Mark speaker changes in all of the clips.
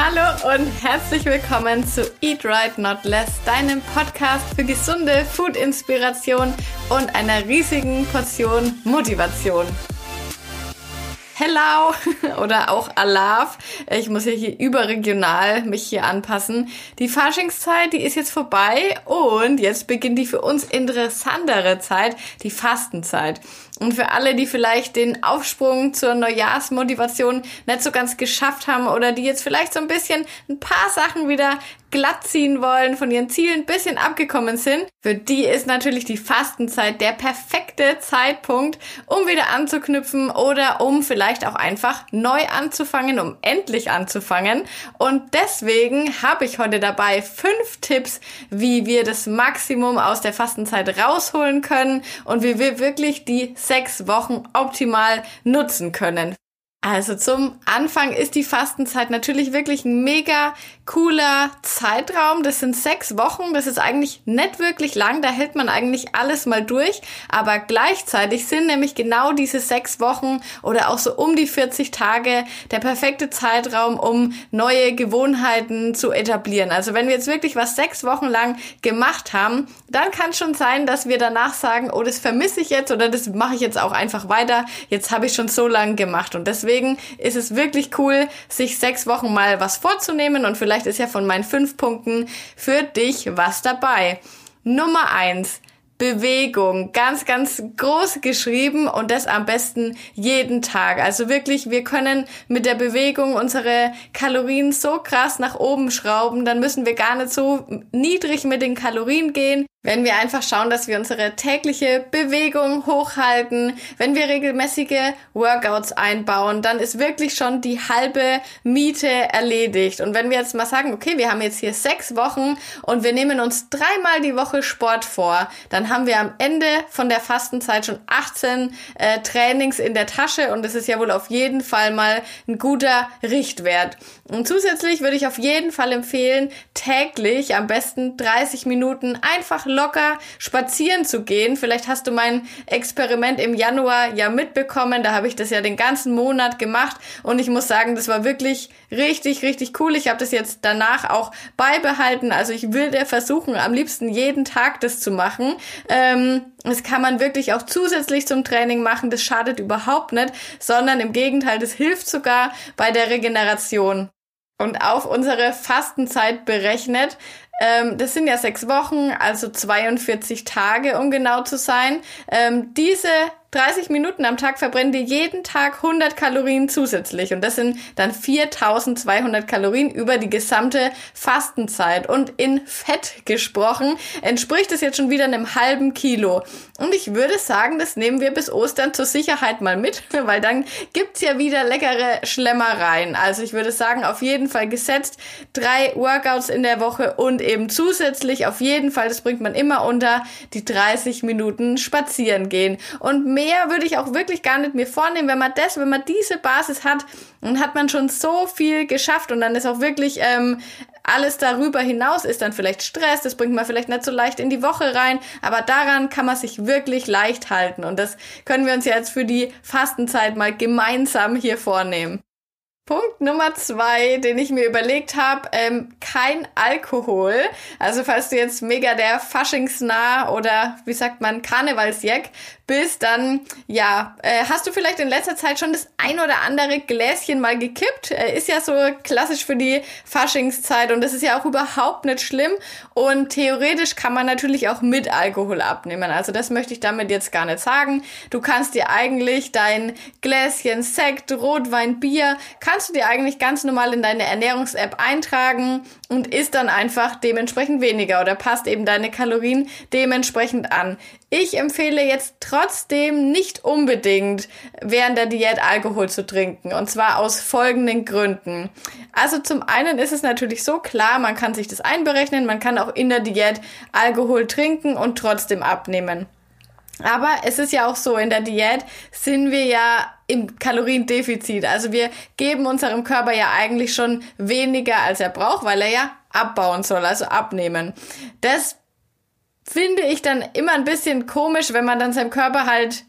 Speaker 1: Hallo und herzlich willkommen zu Eat Right Not Less, deinem Podcast für gesunde Food-Inspiration und einer riesigen Portion Motivation. Hello oder auch Alaf. Ich muss ja hier überregional mich hier anpassen. Die Faschingszeit, die ist jetzt vorbei und jetzt beginnt die für uns interessantere Zeit, die Fastenzeit. Und für alle, die vielleicht den Aufsprung zur Neujahrsmotivation nicht so ganz geschafft haben oder die jetzt vielleicht so ein bisschen ein paar Sachen wieder glatt ziehen wollen, von ihren Zielen ein bisschen abgekommen sind, für die ist natürlich die Fastenzeit der perfekte Zeitpunkt, um wieder anzuknüpfen oder um vielleicht auch einfach neu anzufangen, um endlich anzufangen. Und deswegen habe ich heute dabei fünf Tipps, wie wir das Maximum aus der Fastenzeit rausholen können und wie wir wirklich die sechs Wochen optimal nutzen können. Also zum Anfang ist die Fastenzeit natürlich wirklich ein mega cooler Zeitraum. Das sind sechs Wochen. Das ist eigentlich nicht wirklich lang. Da hält man eigentlich alles mal durch. Aber gleichzeitig sind nämlich genau diese sechs Wochen oder auch so um die 40 Tage der perfekte Zeitraum, um neue Gewohnheiten zu etablieren. Also wenn wir jetzt wirklich was sechs Wochen lang gemacht haben, dann kann es schon sein, dass wir danach sagen, oh, das vermisse ich jetzt oder das mache ich jetzt auch einfach weiter. Jetzt habe ich schon so lange gemacht. Und deswegen ist es wirklich cool, sich sechs Wochen mal was vorzunehmen und Vielleicht ist ja von meinen fünf Punkten für dich was dabei. Nummer eins. Bewegung, ganz, ganz groß geschrieben und das am besten jeden Tag. Also wirklich, wir können mit der Bewegung unsere Kalorien so krass nach oben schrauben, dann müssen wir gar nicht so niedrig mit den Kalorien gehen. Wenn wir einfach schauen, dass wir unsere tägliche Bewegung hochhalten, wenn wir regelmäßige Workouts einbauen, dann ist wirklich schon die halbe Miete erledigt. Und wenn wir jetzt mal sagen, okay, wir haben jetzt hier sechs Wochen und wir nehmen uns dreimal die Woche Sport vor, dann haben wir am Ende von der Fastenzeit schon 18 äh, Trainings in der Tasche und das ist ja wohl auf jeden Fall mal ein guter Richtwert. Und zusätzlich würde ich auf jeden Fall empfehlen, täglich am besten 30 Minuten einfach locker spazieren zu gehen. Vielleicht hast du mein Experiment im Januar ja mitbekommen. Da habe ich das ja den ganzen Monat gemacht und ich muss sagen, das war wirklich richtig, richtig cool. Ich habe das jetzt danach auch beibehalten. Also ich will dir versuchen, am liebsten jeden Tag das zu machen. Ähm, das kann man wirklich auch zusätzlich zum Training machen. Das schadet überhaupt nicht, sondern im Gegenteil, das hilft sogar bei der Regeneration und auf unsere Fastenzeit berechnet ähm, das sind ja sechs Wochen, also 42 Tage, um genau zu sein. Ähm, diese 30 Minuten am Tag verbrennen dir jeden Tag 100 Kalorien zusätzlich. Und das sind dann 4200 Kalorien über die gesamte Fastenzeit. Und in Fett gesprochen entspricht es jetzt schon wieder einem halben Kilo. Und ich würde sagen, das nehmen wir bis Ostern zur Sicherheit mal mit, weil dann gibt's ja wieder leckere Schlemmereien. Also ich würde sagen, auf jeden Fall gesetzt drei Workouts in der Woche und eben zusätzlich auf jeden Fall, das bringt man immer unter, die 30 Minuten spazieren gehen. Und mehr würde ich auch wirklich gar nicht mir vornehmen. Wenn man das, wenn man diese Basis hat, dann hat man schon so viel geschafft und dann ist auch wirklich ähm, alles darüber hinaus ist dann vielleicht Stress, das bringt man vielleicht nicht so leicht in die Woche rein, aber daran kann man sich wirklich leicht halten und das können wir uns jetzt für die Fastenzeit mal gemeinsam hier vornehmen. Punkt Nummer zwei, den ich mir überlegt habe, ähm, kein Alkohol. Also falls du jetzt mega der Faschingsnah oder wie sagt man Karnevalsjack bist, dann ja, äh, hast du vielleicht in letzter Zeit schon das ein oder andere Gläschen mal gekippt. Äh, ist ja so klassisch für die Faschingszeit und das ist ja auch überhaupt nicht schlimm. Und theoretisch kann man natürlich auch mit Alkohol abnehmen. Also das möchte ich damit jetzt gar nicht sagen. Du kannst dir eigentlich dein Gläschen Sekt, Rotwein, Bier, kannst du dir eigentlich ganz normal in deine Ernährungs-App eintragen und isst dann einfach dementsprechend weniger oder passt eben deine Kalorien dementsprechend an. Ich empfehle jetzt trotzdem nicht unbedingt während der Diät Alkohol zu trinken. Und zwar aus folgenden Gründen. Also zum einen ist es natürlich so klar, man kann sich das einberechnen, man kann auch in der Diät Alkohol trinken und trotzdem abnehmen. Aber es ist ja auch so, in der Diät sind wir ja im Kaloriendefizit. Also wir geben unserem Körper ja eigentlich schon weniger, als er braucht, weil er ja abbauen soll, also abnehmen. Das finde ich dann immer ein bisschen komisch, wenn man dann seinem Körper halt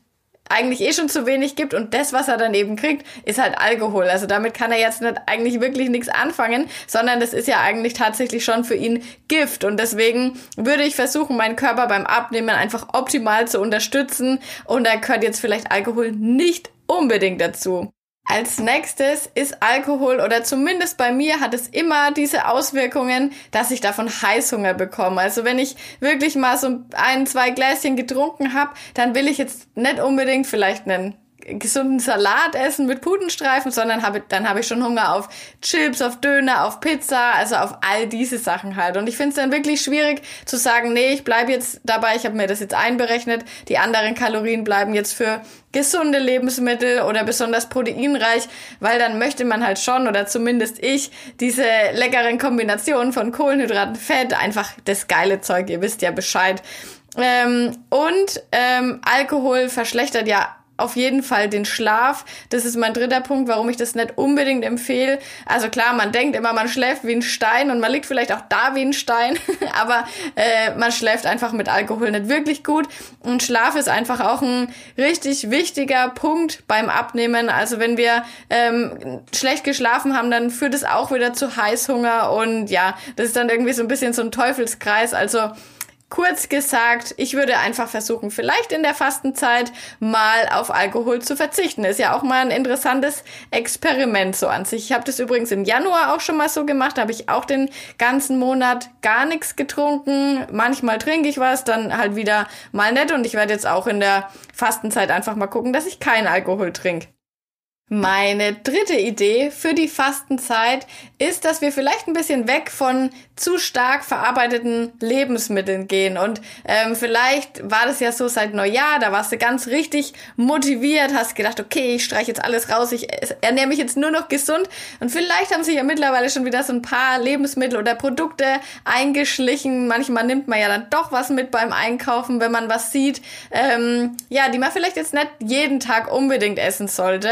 Speaker 1: eigentlich eh schon zu wenig gibt und das, was er dann eben kriegt, ist halt Alkohol. Also damit kann er jetzt nicht eigentlich wirklich nichts anfangen, sondern das ist ja eigentlich tatsächlich schon für ihn Gift und deswegen würde ich versuchen, meinen Körper beim Abnehmen einfach optimal zu unterstützen und da gehört jetzt vielleicht Alkohol nicht unbedingt dazu. Als nächstes ist Alkohol oder zumindest bei mir hat es immer diese Auswirkungen, dass ich davon Heißhunger bekomme. Also wenn ich wirklich mal so ein, zwei Gläschen getrunken habe, dann will ich jetzt nicht unbedingt vielleicht einen gesunden Salat essen mit Putenstreifen, sondern habe, dann habe ich schon Hunger auf Chips, auf Döner, auf Pizza, also auf all diese Sachen halt. Und ich finde es dann wirklich schwierig zu sagen, nee, ich bleibe jetzt dabei, ich habe mir das jetzt einberechnet, die anderen Kalorien bleiben jetzt für gesunde Lebensmittel oder besonders proteinreich, weil dann möchte man halt schon, oder zumindest ich, diese leckeren Kombinationen von Kohlenhydraten, Fett, einfach das geile Zeug, ihr wisst ja Bescheid. Ähm, und ähm, Alkohol verschlechtert ja auf jeden Fall den Schlaf. Das ist mein dritter Punkt, warum ich das nicht unbedingt empfehle. Also klar, man denkt immer, man schläft wie ein Stein und man liegt vielleicht auch da wie ein Stein, aber äh, man schläft einfach mit Alkohol nicht wirklich gut. Und Schlaf ist einfach auch ein richtig wichtiger Punkt beim Abnehmen. Also wenn wir ähm, schlecht geschlafen haben, dann führt es auch wieder zu Heißhunger und ja, das ist dann irgendwie so ein bisschen so ein Teufelskreis. Also Kurz gesagt, ich würde einfach versuchen, vielleicht in der Fastenzeit mal auf Alkohol zu verzichten. Ist ja auch mal ein interessantes Experiment so an sich. Ich habe das übrigens im Januar auch schon mal so gemacht. Da habe ich auch den ganzen Monat gar nichts getrunken. Manchmal trinke ich was, dann halt wieder mal nett. Und ich werde jetzt auch in der Fastenzeit einfach mal gucken, dass ich keinen Alkohol trinke. Meine dritte Idee für die Fastenzeit ist, dass wir vielleicht ein bisschen weg von zu stark verarbeiteten Lebensmitteln gehen. Und ähm, vielleicht war das ja so seit Neujahr, da warst du ganz richtig motiviert, hast gedacht, okay, ich streiche jetzt alles raus, ich ernähre mich jetzt nur noch gesund. Und vielleicht haben sich ja mittlerweile schon wieder so ein paar Lebensmittel oder Produkte eingeschlichen. Manchmal nimmt man ja dann doch was mit beim Einkaufen, wenn man was sieht, ähm, ja, die man vielleicht jetzt nicht jeden Tag unbedingt essen sollte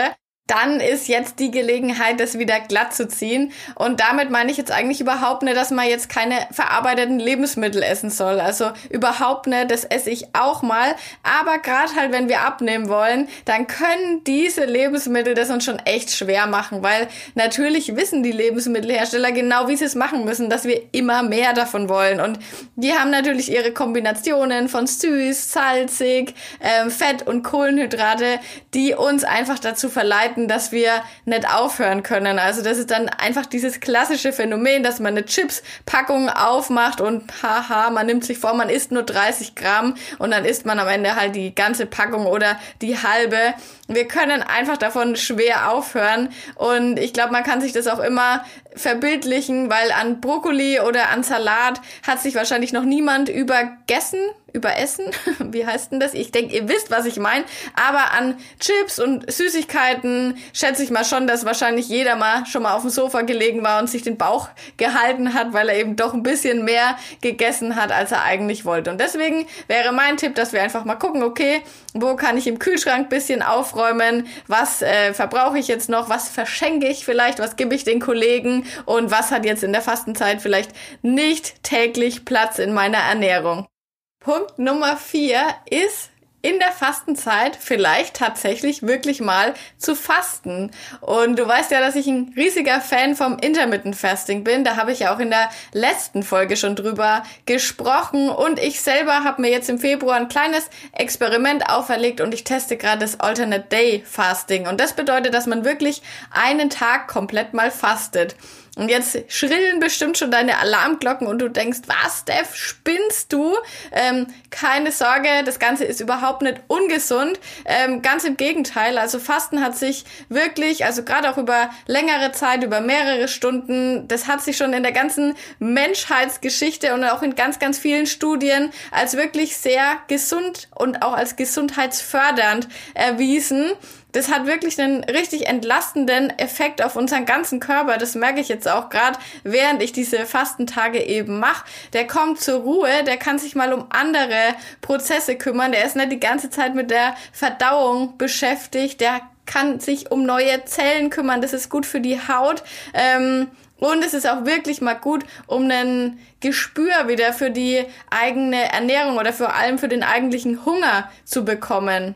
Speaker 1: dann ist jetzt die Gelegenheit, das wieder glatt zu ziehen. Und damit meine ich jetzt eigentlich überhaupt nicht, dass man jetzt keine verarbeiteten Lebensmittel essen soll. Also überhaupt nicht, das esse ich auch mal. Aber gerade halt, wenn wir abnehmen wollen, dann können diese Lebensmittel das uns schon echt schwer machen, weil natürlich wissen die Lebensmittelhersteller genau, wie sie es machen müssen, dass wir immer mehr davon wollen. Und die haben natürlich ihre Kombinationen von süß, salzig, äh, Fett und Kohlenhydrate, die uns einfach dazu verleiten, merken, dass wir nicht aufhören können. Also das ist dann einfach dieses klassische Phänomen, dass man eine Chips-Packung aufmacht und haha, man nimmt sich vor, man isst nur 30 Gramm und dann isst man am Ende halt die ganze Packung oder die halbe. Wir können einfach davon schwer aufhören und ich glaube, man kann sich das auch immer verbildlichen, weil an Brokkoli oder an Salat hat sich wahrscheinlich noch niemand übergessen, überessen. Wie heißt denn das? Ich denke, ihr wisst, was ich meine. Aber an Chips und Süßigkeiten schätze ich mal schon, dass wahrscheinlich jeder mal schon mal auf dem Sofa gelegen war und sich den Bauch gehalten hat, weil er eben doch ein bisschen mehr gegessen hat, als er eigentlich wollte. Und deswegen wäre mein Tipp, dass wir einfach mal gucken, okay, wo kann ich im Kühlschrank bisschen aufräumen? Was äh, verbrauche ich jetzt noch? Was verschenke ich vielleicht? Was gebe ich den Kollegen? Und was hat jetzt in der Fastenzeit vielleicht nicht täglich Platz in meiner Ernährung? Punkt Nummer vier ist in der Fastenzeit vielleicht tatsächlich wirklich mal zu fasten. Und du weißt ja, dass ich ein riesiger Fan vom Intermittent Fasting bin. Da habe ich ja auch in der letzten Folge schon drüber gesprochen. Und ich selber habe mir jetzt im Februar ein kleines Experiment auferlegt und ich teste gerade das Alternate Day Fasting. Und das bedeutet, dass man wirklich einen Tag komplett mal fastet. Und jetzt schrillen bestimmt schon deine Alarmglocken und du denkst, was, Steph, spinnst du? Ähm, keine Sorge, das Ganze ist überhaupt nicht ungesund. Ähm, ganz im Gegenteil. Also Fasten hat sich wirklich, also gerade auch über längere Zeit, über mehrere Stunden, das hat sich schon in der ganzen Menschheitsgeschichte und auch in ganz, ganz vielen Studien als wirklich sehr gesund und auch als gesundheitsfördernd erwiesen das hat wirklich einen richtig entlastenden Effekt auf unseren ganzen Körper. Das merke ich jetzt auch gerade, während ich diese Fastentage eben mache. Der kommt zur Ruhe, der kann sich mal um andere Prozesse kümmern. Der ist nicht die ganze Zeit mit der Verdauung beschäftigt. Der kann sich um neue Zellen kümmern. Das ist gut für die Haut. Ähm, und es ist auch wirklich mal gut, um ein Gespür wieder für die eigene Ernährung oder vor allem für den eigentlichen Hunger zu bekommen.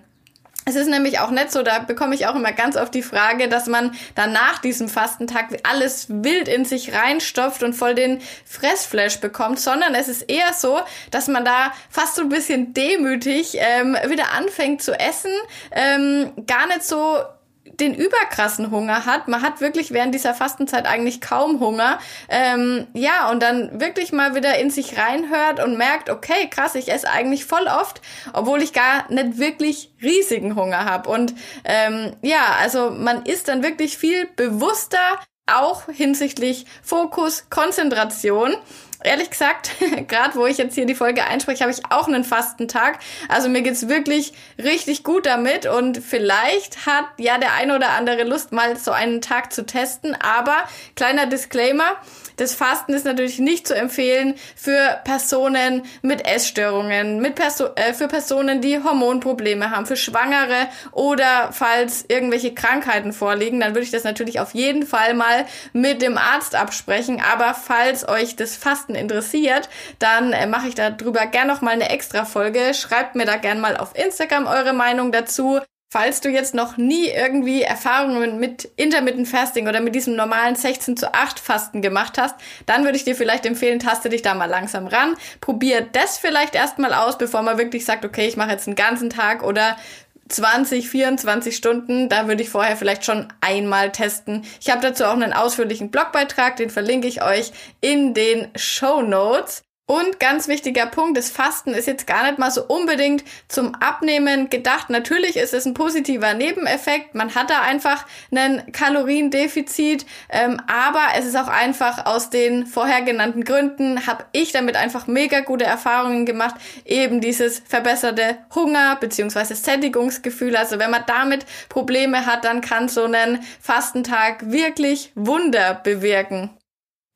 Speaker 1: Es ist nämlich auch nicht so, da bekomme ich auch immer ganz oft die Frage, dass man dann nach diesem Fastentag alles wild in sich reinstopft und voll den Fressflash bekommt, sondern es ist eher so, dass man da fast so ein bisschen demütig ähm, wieder anfängt zu essen, ähm, gar nicht so den überkrassen Hunger hat. Man hat wirklich während dieser Fastenzeit eigentlich kaum Hunger. Ähm, ja, und dann wirklich mal wieder in sich reinhört und merkt, okay, krass, ich esse eigentlich voll oft, obwohl ich gar nicht wirklich riesigen Hunger habe. Und ähm, ja, also man ist dann wirklich viel bewusster, auch hinsichtlich Fokus, Konzentration ehrlich gesagt, gerade wo ich jetzt hier die Folge einspreche, habe ich auch einen Fastentag. Also mir geht's wirklich richtig gut damit und vielleicht hat ja der eine oder andere Lust, mal so einen Tag zu testen. Aber kleiner Disclaimer, das Fasten ist natürlich nicht zu empfehlen für Personen mit Essstörungen, mit Perso äh, für Personen, die Hormonprobleme haben, für Schwangere oder falls irgendwelche Krankheiten vorliegen, dann würde ich das natürlich auf jeden Fall mal mit dem Arzt absprechen. Aber falls euch das Fasten interessiert, dann äh, mache ich darüber gerne noch mal eine extra Folge. Schreibt mir da gerne mal auf Instagram eure Meinung dazu. Falls du jetzt noch nie irgendwie Erfahrungen mit Intermittent Fasting oder mit diesem normalen 16 zu 8 Fasten gemacht hast, dann würde ich dir vielleicht empfehlen, taste dich da mal langsam ran. Probier das vielleicht erstmal aus, bevor man wirklich sagt, okay, ich mache jetzt einen ganzen Tag oder 20, 24 Stunden. Da würde ich vorher vielleicht schon einmal testen. Ich habe dazu auch einen ausführlichen Blogbeitrag, den verlinke ich euch in den Show Notes. Und ganz wichtiger Punkt, das Fasten ist jetzt gar nicht mal so unbedingt zum Abnehmen gedacht. Natürlich ist es ein positiver Nebeneffekt. Man hat da einfach einen Kaloriendefizit. Ähm, aber es ist auch einfach aus den vorher genannten Gründen, habe ich damit einfach mega gute Erfahrungen gemacht. Eben dieses verbesserte Hunger bzw. Sättigungsgefühl. Also wenn man damit Probleme hat, dann kann so ein Fastentag wirklich Wunder bewirken.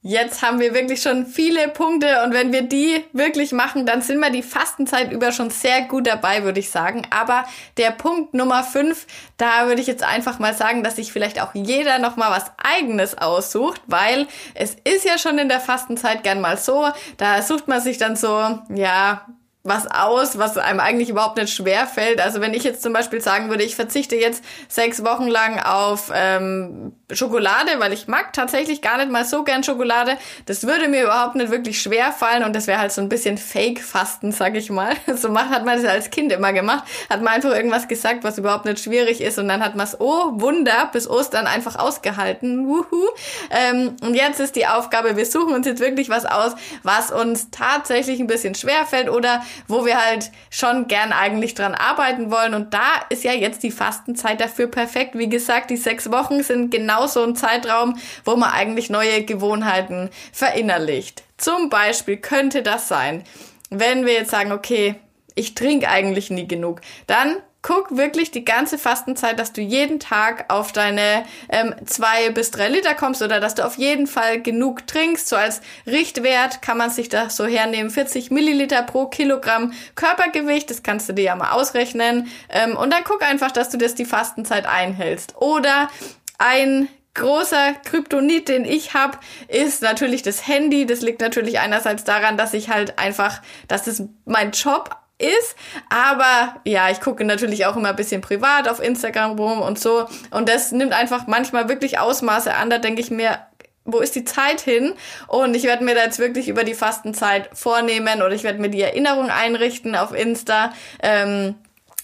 Speaker 1: Jetzt haben wir wirklich schon viele Punkte und wenn wir die wirklich machen, dann sind wir die Fastenzeit über schon sehr gut dabei, würde ich sagen. Aber der Punkt Nummer 5, da würde ich jetzt einfach mal sagen, dass sich vielleicht auch jeder nochmal was eigenes aussucht, weil es ist ja schon in der Fastenzeit gern mal so, da sucht man sich dann so, ja, was aus, was einem eigentlich überhaupt nicht schwer fällt. Also wenn ich jetzt zum Beispiel sagen würde, ich verzichte jetzt sechs Wochen lang auf ähm, Schokolade, weil ich mag tatsächlich gar nicht mal so gern Schokolade, das würde mir überhaupt nicht wirklich schwer fallen und das wäre halt so ein bisschen Fake-Fasten, sag ich mal. So macht, hat man das als Kind immer gemacht, hat man einfach irgendwas gesagt, was überhaupt nicht schwierig ist und dann hat man es, oh Wunder, bis Ostern einfach ausgehalten. Wuhu. Ähm, und jetzt ist die Aufgabe, wir suchen uns jetzt wirklich was aus, was uns tatsächlich ein bisschen schwer fällt oder wo wir halt schon gern eigentlich dran arbeiten wollen. Und da ist ja jetzt die Fastenzeit dafür perfekt. Wie gesagt, die sechs Wochen sind genau so ein Zeitraum, wo man eigentlich neue Gewohnheiten verinnerlicht. Zum Beispiel könnte das sein, wenn wir jetzt sagen, okay, ich trinke eigentlich nie genug, dann guck wirklich die ganze Fastenzeit, dass du jeden Tag auf deine ähm, zwei bis drei Liter kommst oder dass du auf jeden Fall genug trinkst. So als Richtwert kann man sich das so hernehmen. 40 Milliliter pro Kilogramm Körpergewicht. Das kannst du dir ja mal ausrechnen. Ähm, und dann guck einfach, dass du das die Fastenzeit einhältst. Oder ein großer Kryptonit, den ich habe, ist natürlich das Handy. Das liegt natürlich einerseits daran, dass ich halt einfach, dass es mein Job ist. Aber ja, ich gucke natürlich auch immer ein bisschen privat auf Instagram rum und so. Und das nimmt einfach manchmal wirklich Ausmaße an. Da denke ich mir, wo ist die Zeit hin? Und ich werde mir da jetzt wirklich über die Fastenzeit vornehmen oder ich werde mir die Erinnerung einrichten auf Insta. Ähm,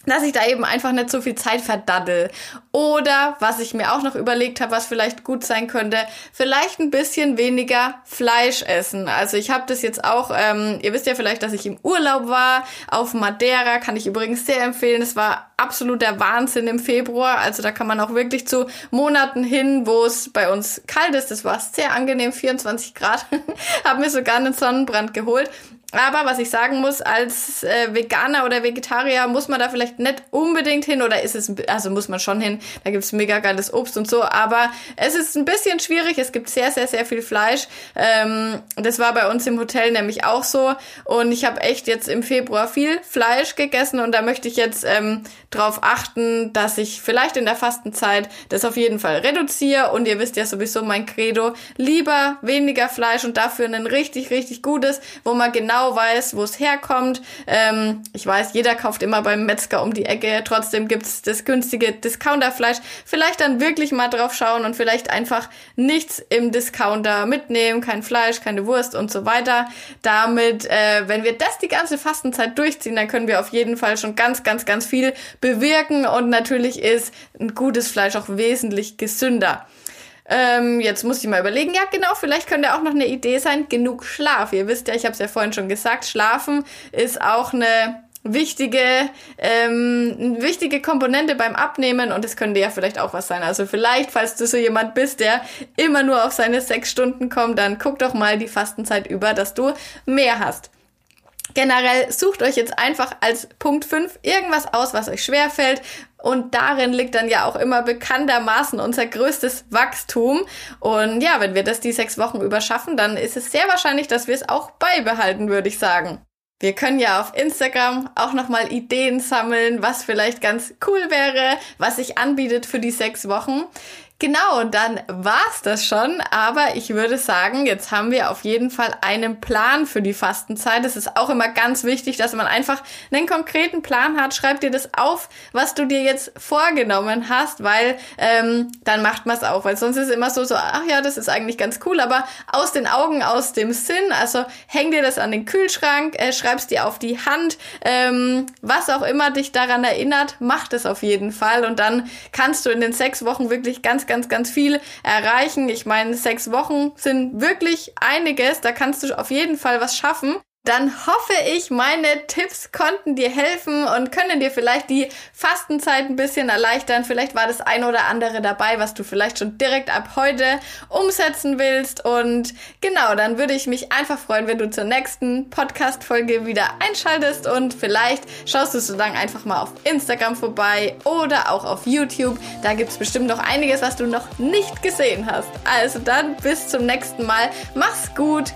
Speaker 1: dass ich da eben einfach nicht so viel Zeit verdaddel. Oder was ich mir auch noch überlegt habe, was vielleicht gut sein könnte, vielleicht ein bisschen weniger Fleisch essen. Also ich habe das jetzt auch, ähm, ihr wisst ja vielleicht, dass ich im Urlaub war auf Madeira, kann ich übrigens sehr empfehlen. Es war absoluter Wahnsinn im Februar. Also da kann man auch wirklich zu Monaten hin, wo es bei uns kalt ist. Das war sehr angenehm, 24 Grad. habe mir sogar einen Sonnenbrand geholt. Aber was ich sagen muss, als äh, Veganer oder Vegetarier muss man da vielleicht nicht unbedingt hin oder ist es, also muss man schon hin, da gibt's mega geiles Obst und so, aber es ist ein bisschen schwierig, es gibt sehr, sehr, sehr viel Fleisch. Ähm, das war bei uns im Hotel nämlich auch so. Und ich habe echt jetzt im Februar viel Fleisch gegessen und da möchte ich jetzt ähm, drauf achten, dass ich vielleicht in der Fastenzeit das auf jeden Fall reduziere. Und ihr wisst ja sowieso mein Credo, lieber weniger Fleisch und dafür ein richtig, richtig gutes, wo man genau genau weiß, wo es herkommt. Ähm, ich weiß, jeder kauft immer beim Metzger um die Ecke. Trotzdem gibt's das günstige Discounterfleisch. Vielleicht dann wirklich mal drauf schauen und vielleicht einfach nichts im Discounter mitnehmen. Kein Fleisch, keine Wurst und so weiter. Damit, äh, wenn wir das die ganze Fastenzeit durchziehen, dann können wir auf jeden Fall schon ganz, ganz, ganz viel bewirken. Und natürlich ist ein gutes Fleisch auch wesentlich gesünder. Ähm, jetzt muss ich mal überlegen, ja genau, vielleicht könnte auch noch eine Idee sein, genug Schlaf. Ihr wisst ja, ich habe es ja vorhin schon gesagt, Schlafen ist auch eine wichtige, ähm, wichtige Komponente beim Abnehmen und es könnte ja vielleicht auch was sein. Also vielleicht, falls du so jemand bist, der immer nur auf seine sechs Stunden kommt, dann guck doch mal die Fastenzeit über, dass du mehr hast. Generell sucht euch jetzt einfach als Punkt 5 irgendwas aus, was euch schwerfällt. Und darin liegt dann ja auch immer bekanntermaßen unser größtes Wachstum. Und ja, wenn wir das die sechs Wochen überschaffen, dann ist es sehr wahrscheinlich, dass wir es auch beibehalten, würde ich sagen. Wir können ja auf Instagram auch nochmal Ideen sammeln, was vielleicht ganz cool wäre, was sich anbietet für die sechs Wochen. Genau, dann war's das schon. Aber ich würde sagen, jetzt haben wir auf jeden Fall einen Plan für die Fastenzeit. Es ist auch immer ganz wichtig, dass man einfach einen konkreten Plan hat. Schreib dir das auf, was du dir jetzt vorgenommen hast, weil ähm, dann macht man es auch. Weil sonst ist es immer so, so, ach ja, das ist eigentlich ganz cool, aber aus den Augen, aus dem Sinn. Also häng dir das an den Kühlschrank, äh, schreib's dir auf die Hand. Ähm, was auch immer dich daran erinnert, mach das auf jeden Fall. Und dann kannst du in den sechs Wochen wirklich ganz, ganz, ganz viel erreichen. Ich meine, sechs Wochen sind wirklich einiges. Da kannst du auf jeden Fall was schaffen dann hoffe ich, meine Tipps konnten dir helfen und können dir vielleicht die Fastenzeit ein bisschen erleichtern. Vielleicht war das ein oder andere dabei, was du vielleicht schon direkt ab heute umsetzen willst. Und genau, dann würde ich mich einfach freuen, wenn du zur nächsten Podcast-Folge wieder einschaltest und vielleicht schaust du so lang einfach mal auf Instagram vorbei oder auch auf YouTube. Da gibt's bestimmt noch einiges, was du noch nicht gesehen hast. Also dann bis zum nächsten Mal. Mach's gut.